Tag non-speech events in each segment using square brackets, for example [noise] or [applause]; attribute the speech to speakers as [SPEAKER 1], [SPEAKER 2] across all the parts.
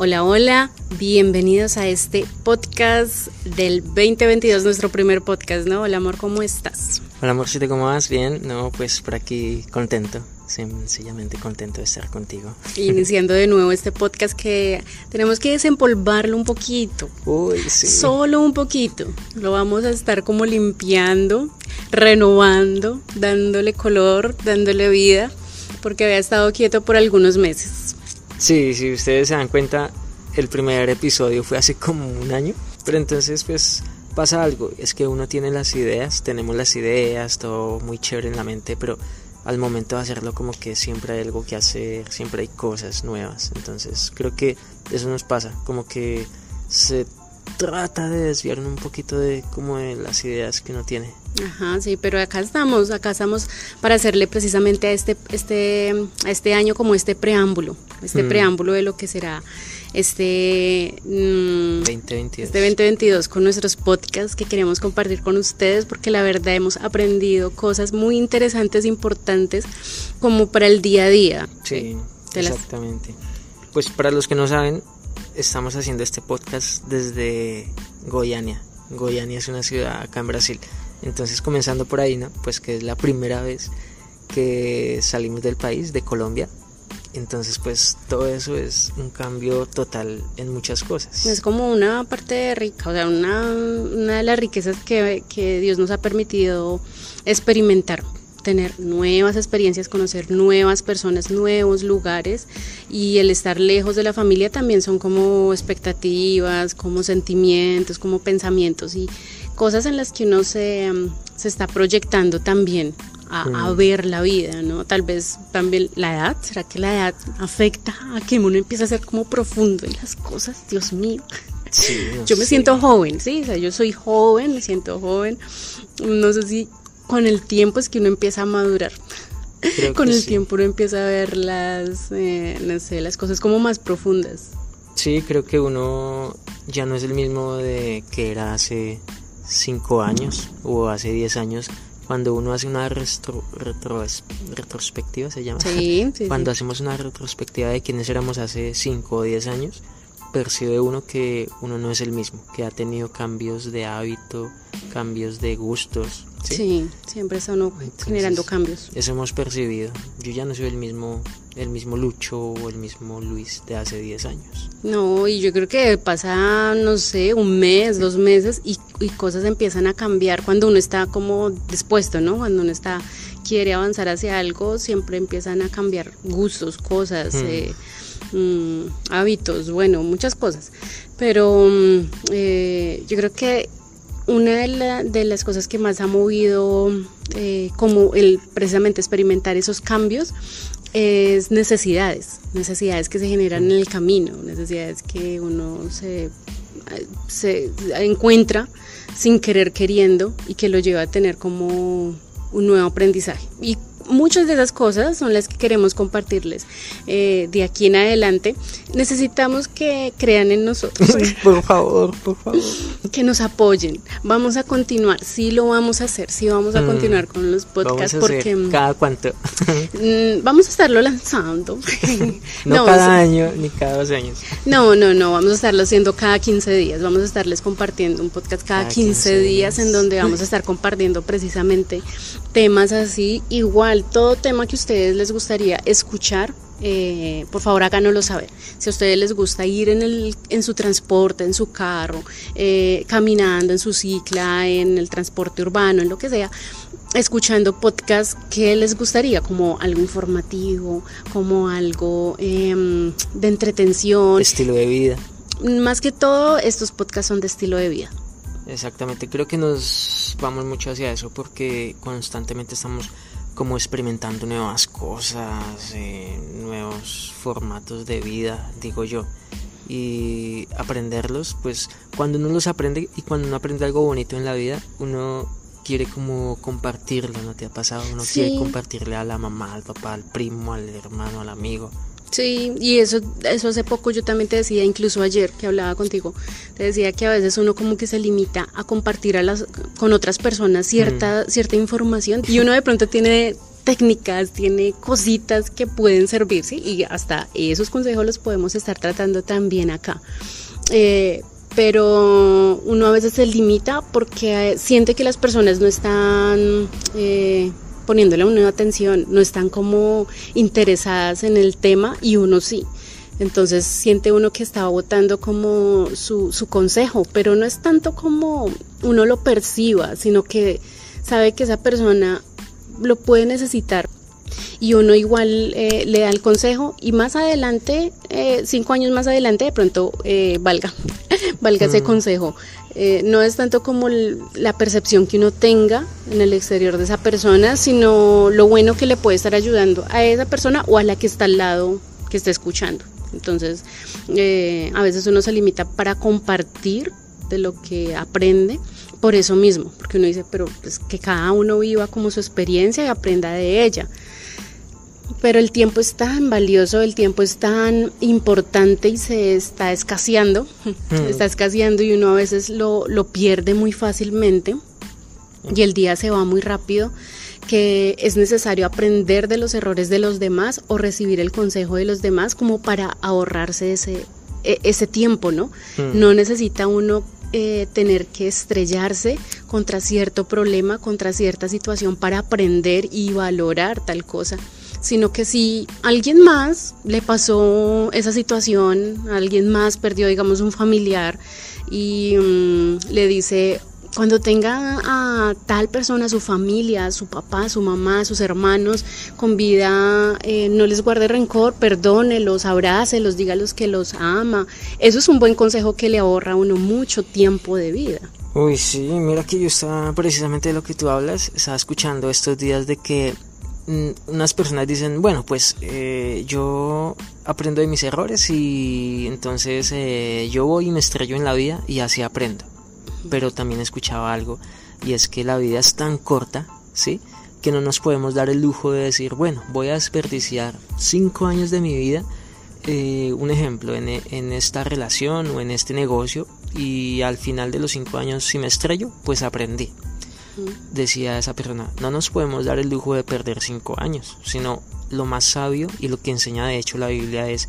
[SPEAKER 1] Hola, hola, bienvenidos a este podcast del 2022, nuestro primer podcast, ¿no? Hola, amor, ¿cómo estás?
[SPEAKER 2] Hola, amorcito, ¿cómo vas? Bien, no, pues por aquí contento, sencillamente contento de estar contigo.
[SPEAKER 1] Iniciando de nuevo este podcast que tenemos que desempolvarlo un poquito.
[SPEAKER 2] Uy, sí.
[SPEAKER 1] Solo un poquito. Lo vamos a estar como limpiando, renovando, dándole color, dándole vida, porque había estado quieto por algunos meses.
[SPEAKER 2] Sí, si ustedes se dan cuenta, el primer episodio fue hace como un año, pero entonces pues pasa algo, es que uno tiene las ideas, tenemos las ideas, todo muy chévere en la mente, pero al momento de hacerlo como que siempre hay algo que hacer, siempre hay cosas nuevas, entonces creo que eso nos pasa, como que se trata de desviar un poquito de como de las ideas que uno tiene.
[SPEAKER 1] Ajá, sí, pero acá estamos, acá estamos para hacerle precisamente a este, este, a este año como este preámbulo, este
[SPEAKER 2] Mm.
[SPEAKER 1] preámbulo de lo que será este, mm,
[SPEAKER 2] 2022.
[SPEAKER 1] este 2022 con nuestros podcasts que queremos compartir con ustedes porque la verdad hemos aprendido cosas muy interesantes, importantes, como para el día a día.
[SPEAKER 2] Sí,
[SPEAKER 1] las-
[SPEAKER 2] exactamente. Pues para los que no saben, estamos haciendo este podcast desde Goiânia. Goiânia es una ciudad acá en Brasil. Entonces, comenzando por ahí, ¿no? Pues que es la primera vez que salimos del país, de Colombia. Entonces, pues todo eso es un cambio total en muchas cosas.
[SPEAKER 1] Es como una parte rica, o sea, una, una de las riquezas que, que Dios nos ha permitido experimentar, tener nuevas experiencias, conocer nuevas personas, nuevos lugares y el estar lejos de la familia también son como expectativas, como sentimientos, como pensamientos y cosas en las que uno se, um, se está proyectando también a, a
[SPEAKER 2] Mm.
[SPEAKER 1] ver la vida, ¿no? Tal vez también la edad, ¿será que la edad afecta a que uno empiece a ser como profundo en las cosas? Dios mío.
[SPEAKER 2] Sí,
[SPEAKER 1] Yo me
[SPEAKER 2] sé.
[SPEAKER 1] siento joven, sí, o sea, yo soy joven, me siento joven. No sé si con el tiempo es que uno empieza a madurar. [laughs] Con el
[SPEAKER 2] sí.
[SPEAKER 1] tiempo uno empieza a ver las, eh, no sé, las cosas como más profundas.
[SPEAKER 2] Sí, creo que uno ya no es el mismo de que era hace 5 años o hace 10 años, cuando uno hace una retros- retrospectiva, se llama. [laughs]
[SPEAKER 1] Sí, sí,
[SPEAKER 2] Cuando hacemos una retrospectiva de quiénes éramos hace 5 o 10 años, percibe uno que uno no es el mismo, que ha tenido cambios de hábito, cambios de gustos. ¿Sí?
[SPEAKER 1] Sí, siempre está uno
[SPEAKER 2] Entonces,
[SPEAKER 1] generando cambios.
[SPEAKER 2] Eso hemos percibido. Yo ya no soy el mismo, el mismo Lucho o el mismo Luis de hace 10 años.
[SPEAKER 1] No, y yo creo que pasa, no sé, un mes, dos meses y, y cosas empiezan a cambiar cuando uno está como dispuesto, ¿no? Cuando uno está, quiere avanzar hacia algo, siempre empiezan a cambiar gustos, cosas,
[SPEAKER 2] Hmm.
[SPEAKER 1] eh, mm, hábitos, bueno, muchas cosas. Pero mm, eh, yo creo que una de, la- de las cosas que más ha movido eh, como el precisamente experimentar esos cambios es necesidades, necesidades que se generan en el camino, necesidades que uno se, se encuentra sin querer queriendo y que lo lleva a tener como un nuevo aprendizaje. Muchas de esas cosas son las que queremos compartirles eh, de aquí en adelante. Necesitamos que crean en nosotros.
[SPEAKER 2] por favor, por favor.
[SPEAKER 1] que nos apoyen. Vamos a continuar, sí lo vamos a hacer, sí vamos a
[SPEAKER 2] Mm.
[SPEAKER 1] continuar con los podcasts
[SPEAKER 2] Vamos a hacer
[SPEAKER 1] porque mm,
[SPEAKER 2] cada cuánto.
[SPEAKER 1] mm, vamos a estarlo lanzando. [laughs] [laughs]
[SPEAKER 2] no, cada año ni cada dos años.
[SPEAKER 1] no, no, no, vamos a estarlo haciendo cada 15 días, vamos a estarles compartiendo un podcast cada,
[SPEAKER 2] Cada
[SPEAKER 1] 15,
[SPEAKER 2] 15
[SPEAKER 1] días en donde vamos a estar compartiendo precisamente temas así, igual todo tema que a ustedes les gustaría escuchar. eh, por favor háganoslo saber. Si a ustedes les gusta ir en, el, en su transporte, en su carro, eh, caminando, en su cicla, en el transporte urbano, en lo que sea, escuchando podcast, ¿qué les gustaría? Como algo informativo, como algo em, de entretención.
[SPEAKER 2] Estilo de vida.
[SPEAKER 1] Más que todo, estos podcasts son de estilo de vida.
[SPEAKER 2] Exactamente, creo que nos vamos mucho hacia eso porque constantemente estamos como experimentando nuevas cosas, eh, nuevos formatos de vida, digo yo. Y aprenderlos, pues cuando uno los aprende y cuando uno aprende algo bonito en la vida, uno quiere como compartirlo, ¿no te ha pasado? Uno
[SPEAKER 1] Sí.
[SPEAKER 2] quiere compartirle a la mamá, al papá, al primo, al hermano, al amigo.
[SPEAKER 1] Sí, y eso, eso hace poco yo también te decía, incluso ayer que hablaba contigo, te decía que a veces uno como que se limita a compartir a las, con otras personas cierta, cierta información y uno de pronto tiene técnicas, tiene cositas que pueden servirse y hasta esos consejos los podemos estar tratando también acá. Eh, pero uno a veces se limita porque siente que las personas no están eh, poniéndole una atención, no están como interesadas en el tema y uno sí. Entonces siente uno que está votando como su, su consejo, pero no es tanto como uno lo perciba, sino que sabe que esa persona lo puede necesitar y uno igual eh, le da el consejo y más adelante, eh, cinco años más adelante, de pronto eh, valga, [laughs] valga ese mm. Consejo. no es tanto como la percepción que uno tenga en el exterior de esa persona, sino lo bueno que le puede estar ayudando a esa persona o a la que está al lado que está escuchando. Entonces, a veces uno se limita para compartir de lo que aprende por eso mismo, porque uno dice, pero pues que cada uno viva como su experiencia y aprenda de ella pero el tiempo es tan valioso, el tiempo es tan importante y se está escaseando, hmm. está escaseando y uno a veces lo, lo pierde muy fácilmente y el día se va muy rápido que es necesario aprender de los errores de los demás o recibir el consejo de los demás como para ahorrarse ese, e, ese tiempo, ¿no? Hmm. No necesita uno eh, tener que estrellarse contra cierto problema, contra cierta situación para aprender y valorar tal cosa sino que si alguien más le pasó esa situación, alguien más perdió, digamos, un familiar y mm, le dice, cuando tenga a tal persona, su familia, su papá, su mamá, sus hermanos con vida, eh, no les guarde rencor, perdónelos, abrácelos, dígalos que los ama. Eso es un buen consejo que le ahorra a uno mucho tiempo de vida.
[SPEAKER 2] Uy, sí, mira que yo estaba precisamente de lo que tú hablas, estaba escuchando estos días de que unas personas dicen, bueno, pues eh, yo aprendo de mis errores y entonces eh, yo voy y me estrello en la vida y así aprendo. Pero también escuchaba algo y es que la vida es tan corta, ¿sí? Que no nos podemos dar el lujo de decir, bueno, voy a desperdiciar cinco años de mi vida, eh, un ejemplo, en, en esta relación o en este negocio y al final de los cinco años si me estrello, pues aprendí decía esa persona, no nos podemos dar el lujo de perder cinco años, sino lo más sabio y lo que enseña de hecho la Biblia es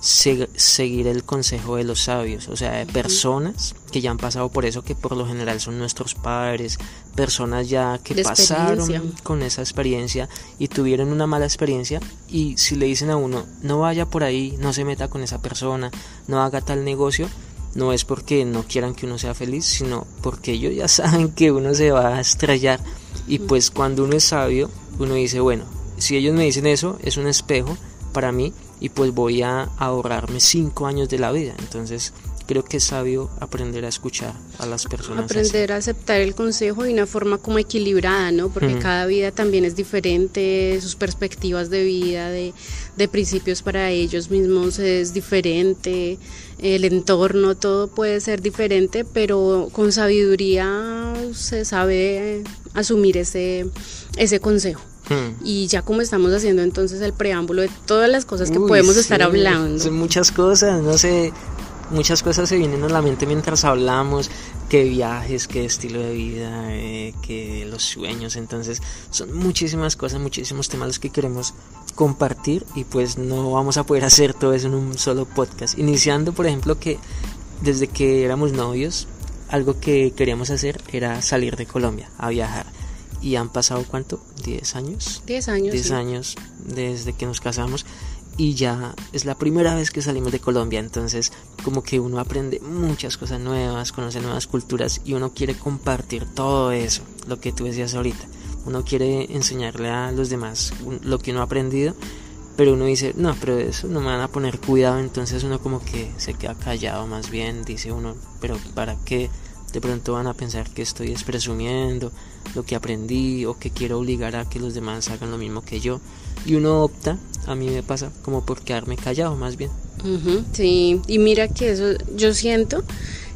[SPEAKER 2] seguir el consejo de los sabios, o sea, de personas que ya han pasado por eso, que por lo general son nuestros padres, personas ya que pasaron con esa experiencia y tuvieron una mala experiencia y si le dicen a uno, no vaya por ahí, no se meta con esa persona, no haga tal negocio, no es porque no quieran que uno sea feliz, sino porque ellos ya [laughs] saben que uno se va a estrellar. Y pues cuando uno es sabio, uno dice, bueno, si ellos me dicen eso, es un espejo para mí y pues voy a ahorrarme cinco años de la vida. Entonces creo que es sabio aprender a escuchar a las personas.
[SPEAKER 1] Aprender a aceptar el consejo de una forma como equilibrada, ¿no? Porque cada vida también es diferente, sus perspectivas de vida, de, de principios para ellos mismos es diferente, el entorno, todo puede ser diferente, pero con sabiduría se sabe asumir ese, ese consejo. Y ya como estamos haciendo entonces el preámbulo de todas las cosas que podemos estar hablando.
[SPEAKER 2] Son muchas cosas, no sé, muchas cosas se vienen a la mente mientras hablamos, qué viajes, qué estilo de vida, eh, qué los sueños, entonces son muchísimas cosas, muchísimos temas los que queremos compartir y pues no vamos a poder hacer todo eso en un solo podcast. Iniciando, por ejemplo, que desde que éramos novios, algo que queríamos hacer era salir de Colombia a viajar. Y han pasado cuánto? ¿10 años?
[SPEAKER 1] 10 años.
[SPEAKER 2] 10 años desde que nos casamos y ya es la primera vez que salimos de Colombia, entonces como que uno aprende muchas cosas nuevas, conoce nuevas culturas y uno quiere compartir todo eso, lo que tú decías ahorita. Uno quiere enseñarle a los demás lo que uno ha aprendido, pero uno dice, no, pero eso no me van a poner cuidado, entonces uno como que se queda callado más bien, dice uno, pero ¿para qué? De pronto van a pensar que estoy presumiendo lo que aprendí o que quiero obligar a que los demás hagan lo mismo que yo. Y uno opta, a mí me pasa, como por quedarme callado más bien.
[SPEAKER 1] sí, y mira que eso, yo siento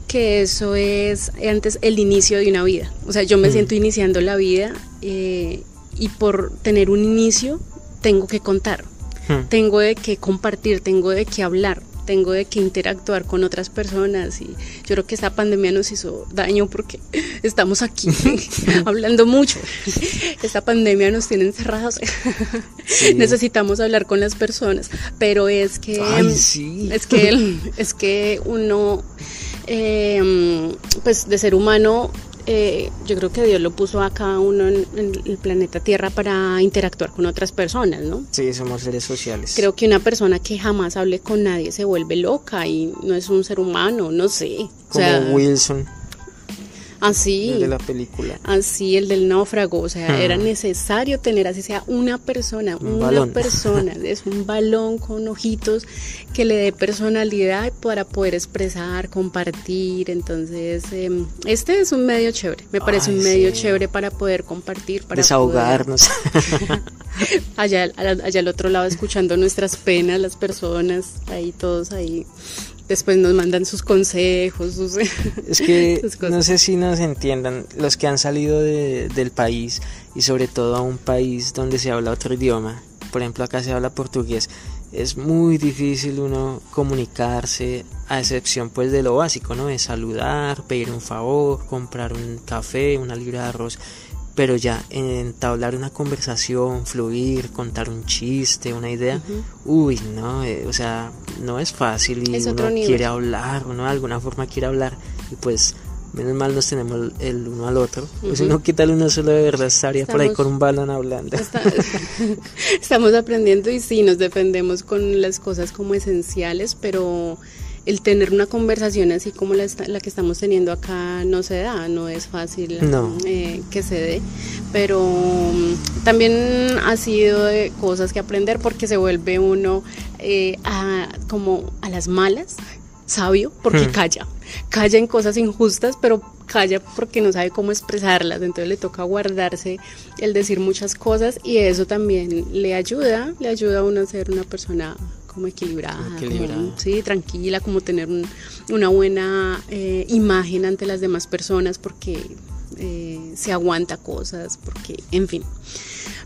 [SPEAKER 1] que eso es antes el inicio de una vida. O sea, yo me siento iniciando la vida eh, y por tener un inicio tengo que contar, tengo de qué compartir, tengo de qué hablar tengo de que interactuar con otras personas y yo creo que esta pandemia nos hizo daño porque [laughs] estamos aquí [laughs] hablando mucho. Esta pandemia nos tiene encerrados. [laughs] Necesitamos hablar con las personas, pero es que es que es que uno eh, pues de ser humano eh, yo creo que Dios lo puso a cada uno en, el planeta Tierra para interactuar con otras personas, ¿no?
[SPEAKER 2] Sí, somos seres sociales.
[SPEAKER 1] Creo que una persona que jamás hable con nadie se vuelve loca y no es un ser humano, no sé.
[SPEAKER 2] Como Wilson.
[SPEAKER 1] Así.
[SPEAKER 2] El de la película.
[SPEAKER 1] Así, el del náufrago. O sea, era hmm. necesario tener así sea una persona, una persona. [laughs] Es un balón con ojitos que le dé personalidad para poder expresar, compartir. Entonces, em, este es un medio chévere. Me parece un medio chévere para poder compartir, para
[SPEAKER 2] desahogarnos. [laughs]
[SPEAKER 1] allá, allá al otro lado escuchando nuestras penas, las personas, ahí todos ahí después nos mandan sus consejos. Sus,
[SPEAKER 2] es que [laughs] no sé si nos entiendan, los que han salido del país y sobre todo a un país donde se habla otro idioma, por ejemplo acá se habla portugués, es muy difícil uno comunicarse a excepción pues de lo básico, ¿no? De saludar, pedir un favor, comprar un café, una libra de arroz pero ya entablar una conversación, fluir, contar un chiste, una idea, uy, no, eh, o sea, no es fácil y uno quiere hablar, uno de alguna forma quiere hablar y pues menos mal nos tenemos el uno al otro, pues no qué tal uno solo de verdad estaría por ahí con un balón hablando. [laughs]
[SPEAKER 1] estamos aprendiendo y sí, nos defendemos con las cosas como esenciales, pero el tener una conversación así como la, la, que estamos teniendo acá no se da, no es fácil eh, que se dé, pero mm, también ha sido de cosas que aprender porque se vuelve uno eh, a, como a las malas, sabio, porque hmm. calla, calla en cosas injustas, pero calla porque no sabe cómo expresarlas, entonces le toca guardarse el decir muchas cosas y eso también le ayuda, le ayuda a uno a ser una persona como equilibrada, sí, tranquila, como tener una buena eh, imagen ante las demás personas porque eh, se aguanta cosas, porque, en fin.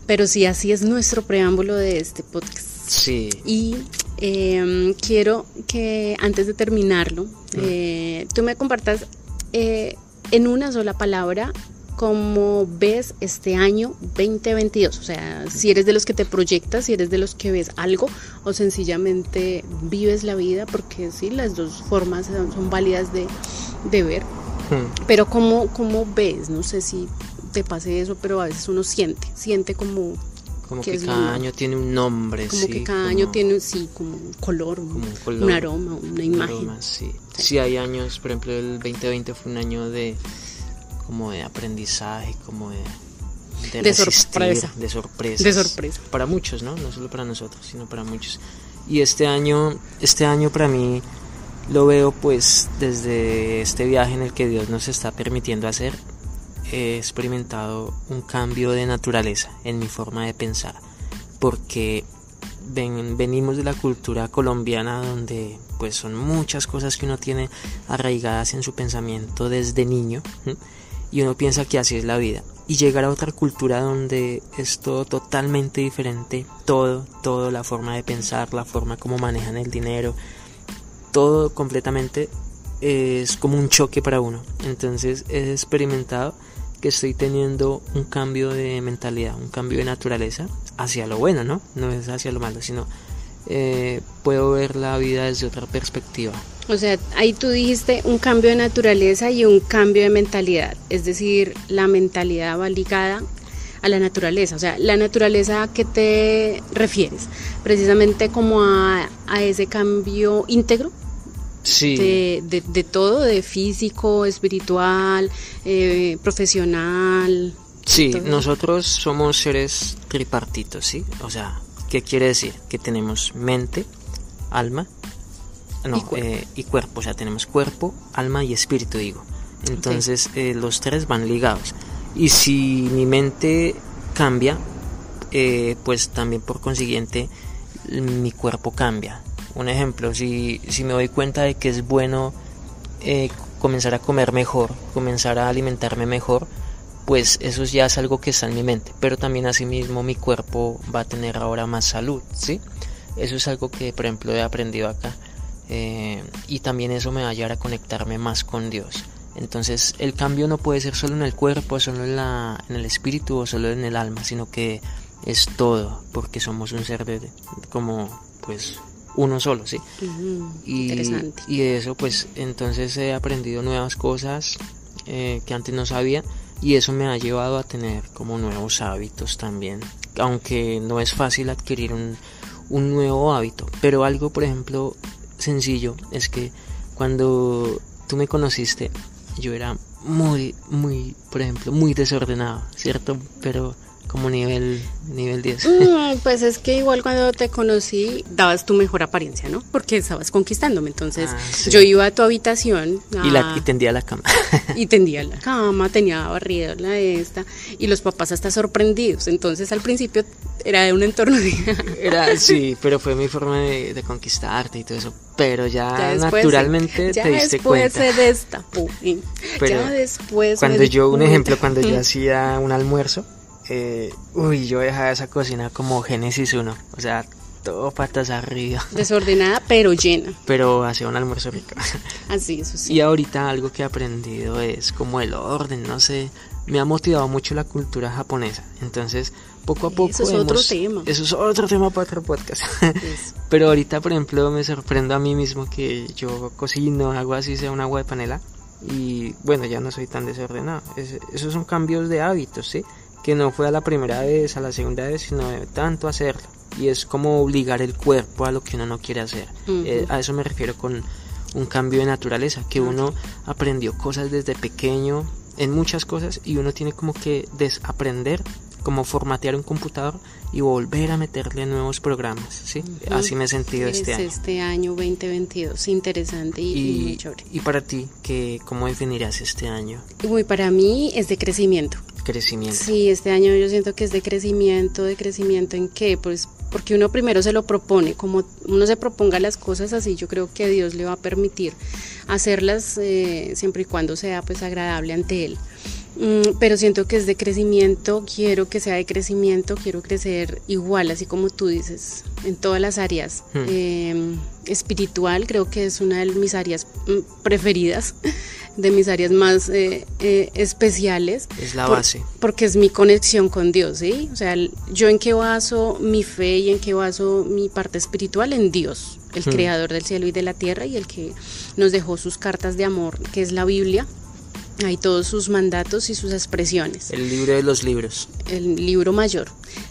[SPEAKER 1] Pero sí, así es nuestro preámbulo de este podcast.
[SPEAKER 2] Sí.
[SPEAKER 1] Y em, quiero que antes de terminarlo, eh, tú me compartas en una sola palabra cómo ves este año 2022. O sea, si eres de los que te proyectas, si eres de los que ves algo o sencillamente vives la vida, porque sí, las dos formas son, válidas de, ver. Hmm. Pero ¿cómo, ¿cómo ves? No sé si te pase eso, pero a veces uno siente, siente como...
[SPEAKER 2] Como que, cada año tiene un nombre,
[SPEAKER 1] como que cada año tiene, sí, como un color, un, aroma, una imagen.
[SPEAKER 2] sí. sí, hay años, por ejemplo, el 2020 fue un año de como de aprendizaje, como de,
[SPEAKER 1] de, sorpresa.
[SPEAKER 2] De sorpresa.
[SPEAKER 1] De sorpresa.
[SPEAKER 2] Para muchos, ¿no? No solo para nosotros, sino para muchos. Y este año, este año para mí lo veo pues desde este viaje en el que Dios nos está permitiendo hacer. He experimentado un cambio de naturaleza en mi forma de pensar. Porque venimos de la cultura colombiana donde pues son muchas cosas que uno tiene arraigadas en su pensamiento desde niño y uno piensa que así es la vida. Y llegar a otra cultura donde es todo totalmente diferente, todo, todo, la forma de pensar, la forma como manejan el dinero, todo completamente es como un choque para uno. Entonces he experimentado que estoy teniendo un cambio de mentalidad, un cambio de naturaleza hacia lo bueno, ¿no? No es hacia lo malo, sino eh, puedo ver la vida desde otra perspectiva.
[SPEAKER 1] O sea, ahí tú dijiste un cambio de naturaleza y un cambio de mentalidad, es decir, la mentalidad va ligada a la naturaleza, o sea, la naturaleza a qué te refieres, precisamente como a, ese cambio íntegro.
[SPEAKER 2] Sí.
[SPEAKER 1] De, de, todo, de físico, espiritual, eh, profesional.
[SPEAKER 2] Sí, nosotros somos seres tripartitos, ¿sí? O sea, ¿qué quiere decir? Que tenemos mente, alma eh, y, cuerpo. o sea, tenemos cuerpo, alma y espíritu, digo. Entonces eh, los tres van ligados. Y si mi mente cambia, eh, pues también por consiguiente mi cuerpo cambia. Un ejemplo, si, si me doy cuenta de que es bueno comenzar a comer mejor, comenzar a alimentarme mejor, pues eso ya es algo que está en mi mente, pero también asimismo mi cuerpo va a tener ahora más salud, ¿sí? Eso es algo que, por ejemplo, he aprendido acá eh, y también eso me va a llevar a conectarme más con Dios. Entonces el cambio no puede ser solo en el cuerpo, solo en, la, en el espíritu o solo en el alma, sino que es todo, porque somos un ser de, como pues uno solo, ¿sí? y,
[SPEAKER 1] interesante.
[SPEAKER 2] y de eso pues entonces he aprendido nuevas cosas eh, que antes no sabía y eso me ha llevado a tener como nuevos hábitos también, aunque no es fácil adquirir un, un nuevo hábito, pero algo por ejemplo sencillo es que cuando tú me conociste yo era muy, muy, por ejemplo, muy desordenado, ¿cierto? Pero como nivel, nivel 10.
[SPEAKER 1] Mm, pues es que igual cuando te conocí dabas tu mejor apariencia, ¿no? Porque estabas conquistándome. Entonces
[SPEAKER 2] Ah, sí.
[SPEAKER 1] yo iba a tu habitación
[SPEAKER 2] y, la,
[SPEAKER 1] a-
[SPEAKER 2] y tendía la cama. [laughs]
[SPEAKER 1] y tendía la cama, tenía barrida la esta y los papás hasta sorprendidos. Entonces al principio era de un entorno de... [laughs]
[SPEAKER 2] Era, sí, pero fue mi forma de, de conquistarte y todo eso. Pero ya,
[SPEAKER 1] Ya después se-
[SPEAKER 2] naturalmente
[SPEAKER 1] ya
[SPEAKER 2] te diste
[SPEAKER 1] después
[SPEAKER 2] cuenta.
[SPEAKER 1] se destapó.
[SPEAKER 2] Pero
[SPEAKER 1] ya después
[SPEAKER 2] Cuando yo, un ejemplo, cuando yo hacía un almuerzo, eh, uy, yo dejaba esa cocina como Génesis 1. O sea, todo patas arriba. [laughs]
[SPEAKER 1] Desordenada pero llena.
[SPEAKER 2] Pero hacía un almuerzo rico. [laughs]
[SPEAKER 1] Así, eso sí.
[SPEAKER 2] Y ahorita algo que he aprendido es como el orden, no sé, me ha motivado mucho la cultura japonesa. Entonces, poco a poco...
[SPEAKER 1] Eso es otro
[SPEAKER 2] hemos-
[SPEAKER 1] tema.
[SPEAKER 2] Eso es otro tema para otro podcast. [laughs]
[SPEAKER 1] Eso.
[SPEAKER 2] Pero ahorita, por ejemplo, me sorprendo a mí mismo que yo cocino, hago así sea un agua de panela y bueno, ya no soy tan desordenado. Es- esos son cambios de hábitos, ¿sí? Que no fue a la primera vez, a la segunda vez, sino de tanto hacerlo. Y es como obligar el cuerpo a lo que uno no quiere hacer.
[SPEAKER 1] Ujú.
[SPEAKER 2] Eh, a eso me refiero con un cambio de naturaleza, que uno aprendió cosas desde pequeño en muchas cosas y uno tiene como que desaprender, como formatear un computador y volver a meterle nuevos programas, ¿sí? Así me he sentido
[SPEAKER 1] Es
[SPEAKER 2] este año.
[SPEAKER 1] este año 2022. Interesante y, y
[SPEAKER 2] Y,
[SPEAKER 1] chévere.
[SPEAKER 2] y para ti, ¿qué, ¿cómo definirás este año?
[SPEAKER 1] Uy, para mí es de crecimiento.
[SPEAKER 2] Crecimiento.
[SPEAKER 1] Sí, este año yo siento que es de crecimiento, de crecimiento en qué, pues porque uno primero se lo propone, como uno se proponga las cosas así, yo creo que Dios le va a permitir hacerlas eh, siempre y cuando sea pues agradable ante Él. Mm, pero siento que es de crecimiento, quiero que sea de crecimiento, quiero crecer igual, así como tú dices, en todas las áreas.
[SPEAKER 2] Hmm.
[SPEAKER 1] Eh, espiritual creo que es una de mis áreas mm, preferidas, [laughs] de mis áreas más eh, eh, especiales.
[SPEAKER 2] Es la
[SPEAKER 1] Por-
[SPEAKER 2] base.
[SPEAKER 1] porque es mi conexión con Dios, ¿sí? O sea, el- yo en qué baso mi fe y en qué baso mi parte espiritual en Dios, el
[SPEAKER 2] Hmm.
[SPEAKER 1] creador del cielo y de la tierra y el que nos dejó sus cartas de amor, que es la Biblia. Hay todos sus mandatos y sus expresiones
[SPEAKER 2] El libro de los libros.
[SPEAKER 1] el libro mayor.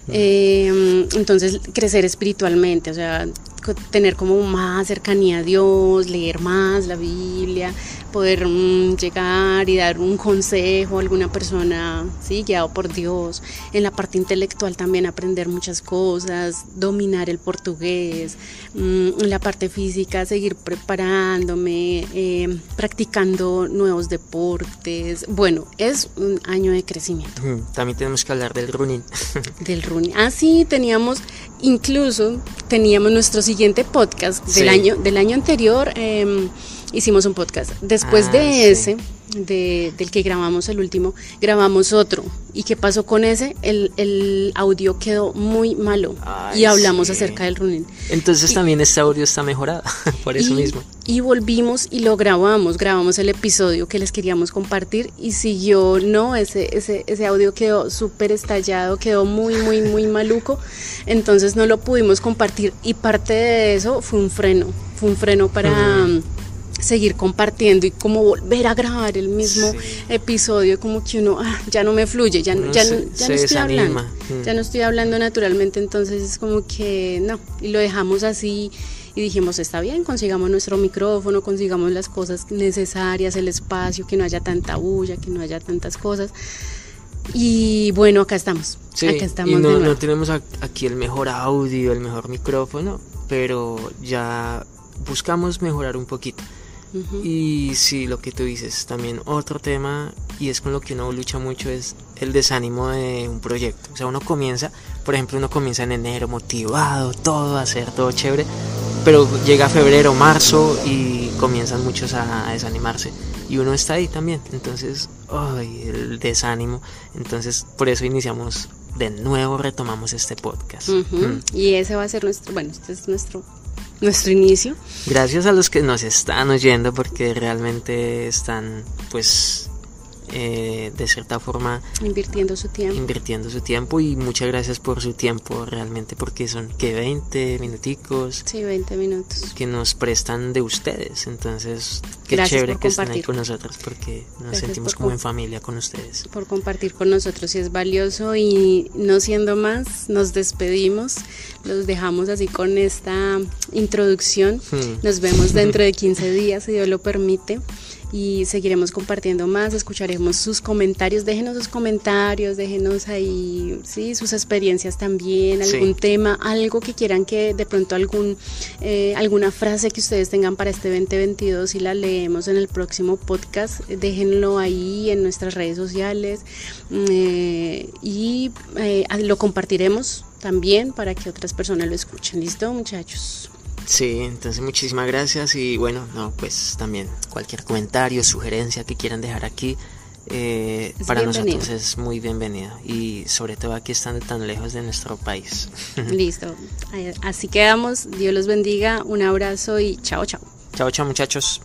[SPEAKER 1] Eh, entonces, crecer espiritualmente, o sea, tener como más cercanía a Dios, leer más la Biblia, poder mm, llegar y dar un consejo a alguna persona, sí, guiado por Dios. En la parte intelectual también aprender muchas cosas, dominar el portugués. Mm, en la parte física seguir preparándome, eh, practicando nuevos deportes. Bueno, es un año de crecimiento
[SPEAKER 2] Mm, También tenemos que hablar del running.
[SPEAKER 1] del running. Ah, sí, teníamos, incluso teníamos nuestro siguiente podcast del
[SPEAKER 2] Sí.
[SPEAKER 1] año, del año anterior, eh, hicimos un podcast. Después
[SPEAKER 2] Ah,
[SPEAKER 1] de
[SPEAKER 2] sí.
[SPEAKER 1] De- del que grabamos el último, grabamos otro. ¿Y qué pasó con ese? El, el audio quedó muy malo
[SPEAKER 2] Ay,
[SPEAKER 1] y hablamos
[SPEAKER 2] sí.
[SPEAKER 1] acerca del running.
[SPEAKER 2] Entonces también este audio está mejorado. [laughs] Por eso
[SPEAKER 1] y,
[SPEAKER 2] mismo.
[SPEAKER 1] Y volvimos y lo grabamos, grabamos el episodio que les queríamos compartir y siguió, no, ese, ese, ese audio quedó súper estallado, quedó muy, muy, muy maluco, entonces no lo pudimos compartir y parte de eso fue un freno, fue un freno para... seguir compartiendo y como volver a grabar el mismo
[SPEAKER 2] Sí.
[SPEAKER 1] episodio como que uno ah, ya no me fluye ya, no- ya,
[SPEAKER 2] se-
[SPEAKER 1] no- ya
[SPEAKER 2] se
[SPEAKER 1] no estoy hablando
[SPEAKER 2] desanima. Mm.
[SPEAKER 1] ya no estoy hablando naturalmente, entonces es como que no, y lo dejamos así y dijimos, está bien, consigamos nuestro micrófono, consigamos las cosas necesarias, el espacio, que no haya tanta bulla, que no haya tantas cosas. Y bueno, acá estamos.
[SPEAKER 2] Sí,
[SPEAKER 1] acá estamos
[SPEAKER 2] y
[SPEAKER 1] de
[SPEAKER 2] no,
[SPEAKER 1] nuevo.
[SPEAKER 2] no tenemos aquí el mejor audio, el mejor micrófono, pero ya buscamos mejorar un poquito. Y sí, lo que tú dices, también otro tema, y es con lo que uno lucha mucho, es el desánimo de un proyecto. O sea, uno comienza, por ejemplo, uno comienza en enero motivado, todo a hacer, todo chévere, pero llega febrero, marzo y comienzan muchos a, a desanimarse. Y uno está ahí también, entonces, ay, el desánimo. Entonces, por eso iniciamos de nuevo, retomamos este podcast. Mm.
[SPEAKER 1] Y ese va a ser nuestro, bueno, este es nuestro nuestro inicio.
[SPEAKER 2] Gracias a los que nos están oyendo porque realmente están pues eh, de cierta forma
[SPEAKER 1] invirtiendo su tiempo.
[SPEAKER 2] invirtiendo su tiempo y muchas gracias por su tiempo realmente porque son que 20 minuticos
[SPEAKER 1] sí 20 minutos.
[SPEAKER 2] que nos prestan de ustedes. Entonces qué chévere que estén ahí con nosotros porque nos sentimos como en familia con ustedes.
[SPEAKER 1] por compartir con nosotros y es valioso y no siendo más nos despedimos. Los dejamos así con esta introducción. Hmm. nos vemos dentro de [laughs] 15 días si Dios lo permite y seguiremos compartiendo más, escucharemos sus comentarios, déjenos sus comentarios, déjenos ahí sí, sus experiencias también, algún tema, algo que quieran que de pronto algún eh, alguna frase que ustedes tengan para este 2022 y la leemos en el próximo podcast, déjenlo ahí en nuestras redes sociales mm, eh, y eh, lo compartiremos también para que otras personas lo escuchen. ¿Listo, muchachos?
[SPEAKER 2] Sí, entonces muchísimas gracias y bueno, no, pues también cualquier comentario, sugerencia que quieran dejar aquí, eh, para nosotros es muy bienvenido y sobre todo aquí estando tan lejos de nuestro país. [laughs]
[SPEAKER 1] Listo, así quedamos, Dios los bendiga, un abrazo y chao, chao.
[SPEAKER 2] Chao, chao muchachos.